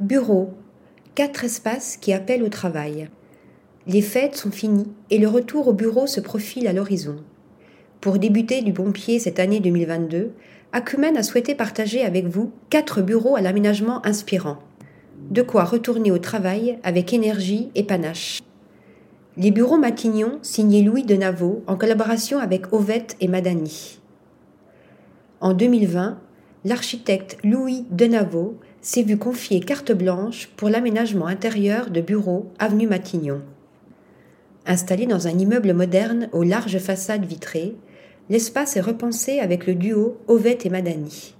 Bureau. Quatre espaces qui appellent au travail. Les fêtes sont finies et le retour au bureau se profile à l'horizon. Pour débuter du bon pied cette année 2022, Acumen a souhaité partager avec vous quatre bureaux à l'aménagement inspirant. De quoi retourner au travail avec énergie et panache. Les bureaux Matignon, signés Louis de en collaboration avec Ovette et Madani. En 2020, l'architecte Louis Denaveau s'est vu confier carte blanche pour l'aménagement intérieur de bureaux avenue Matignon. Installé dans un immeuble moderne aux larges façades vitrées, l'espace est repensé avec le duo Ovette et Madani.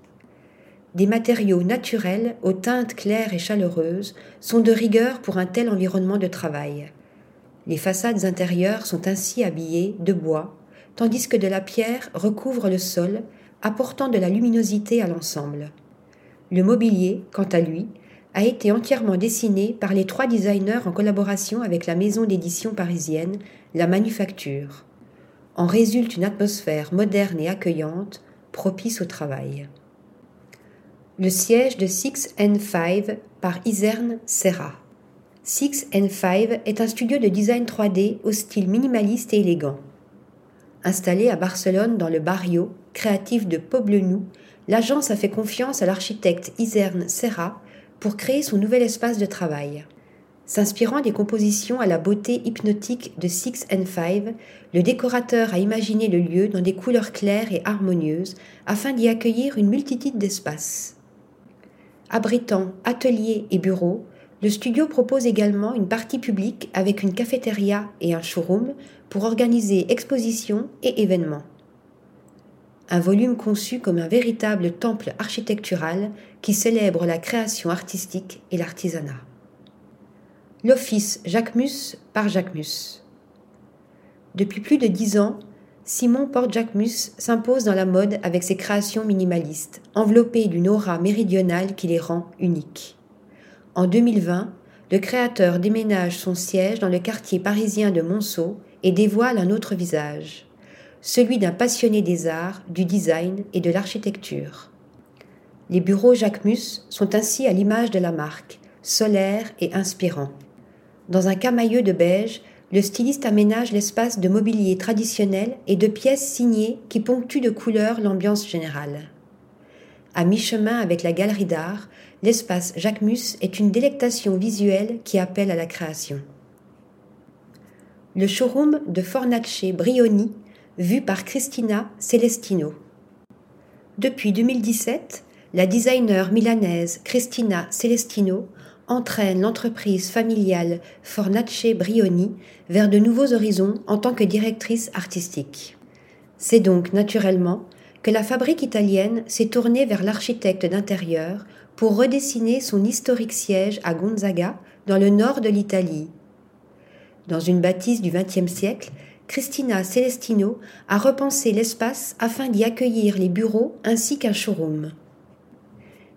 Des matériaux naturels aux teintes claires et chaleureuses sont de rigueur pour un tel environnement de travail. Les façades intérieures sont ainsi habillées de bois, tandis que de la pierre recouvre le sol apportant de la luminosité à l'ensemble. Le mobilier, quant à lui, a été entièrement dessiné par les trois designers en collaboration avec la maison d'édition parisienne La Manufacture. En résulte une atmosphère moderne et accueillante, propice au travail. Le siège de 6N5 par Iserne Serra. 6N5 est un studio de design 3D au style minimaliste et élégant. Installé à Barcelone dans le barrio créatif de Poblenou, l'agence a fait confiance à l'architecte Iserne Serra pour créer son nouvel espace de travail. S'inspirant des compositions à la beauté hypnotique de Six and Five, le décorateur a imaginé le lieu dans des couleurs claires et harmonieuses afin d'y accueillir une multitude d'espaces. Abritant ateliers et bureaux, le studio propose également une partie publique avec une cafétéria et un showroom pour organiser expositions et événements. Un volume conçu comme un véritable temple architectural qui célèbre la création artistique et l'artisanat. L'office Jacquemus par Jacquemus. Depuis plus de dix ans, Simon Porte-Jacquemus s'impose dans la mode avec ses créations minimalistes, enveloppées d'une aura méridionale qui les rend uniques. En 2020, le créateur déménage son siège dans le quartier parisien de Monceau et dévoile un autre visage, celui d'un passionné des arts, du design et de l'architecture. Les bureaux Jacquemus sont ainsi à l'image de la marque, solaires et inspirants. Dans un camailleux de beige, le styliste aménage l'espace de mobilier traditionnel et de pièces signées qui ponctuent de couleurs l'ambiance générale. À mi-chemin avec la galerie d'art, l'espace Jacquemus est une délectation visuelle qui appelle à la création. Le showroom de Fornace Brioni, vu par Cristina Celestino. Depuis 2017, la designer milanaise Cristina Celestino entraîne l'entreprise familiale Fornace Brioni vers de nouveaux horizons en tant que directrice artistique. C'est donc naturellement que la fabrique italienne s'est tournée vers l'architecte d'intérieur pour redessiner son historique siège à Gonzaga, dans le nord de l'Italie. Dans une bâtisse du XXe siècle, Cristina Celestino a repensé l'espace afin d'y accueillir les bureaux ainsi qu'un showroom.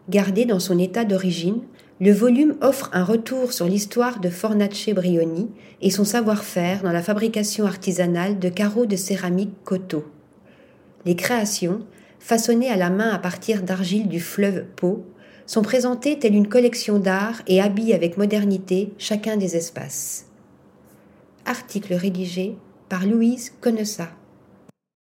Gardé dans son état d'origine, le volume offre un retour sur l'histoire de Fornace Brioni et son savoir-faire dans la fabrication artisanale de carreaux de céramique coteau. Les créations, façonnées à la main à partir d'argile du fleuve Pau, sont présentées telle une collection d'art et habillent avec modernité chacun des espaces. Article rédigé par Louise Connessa.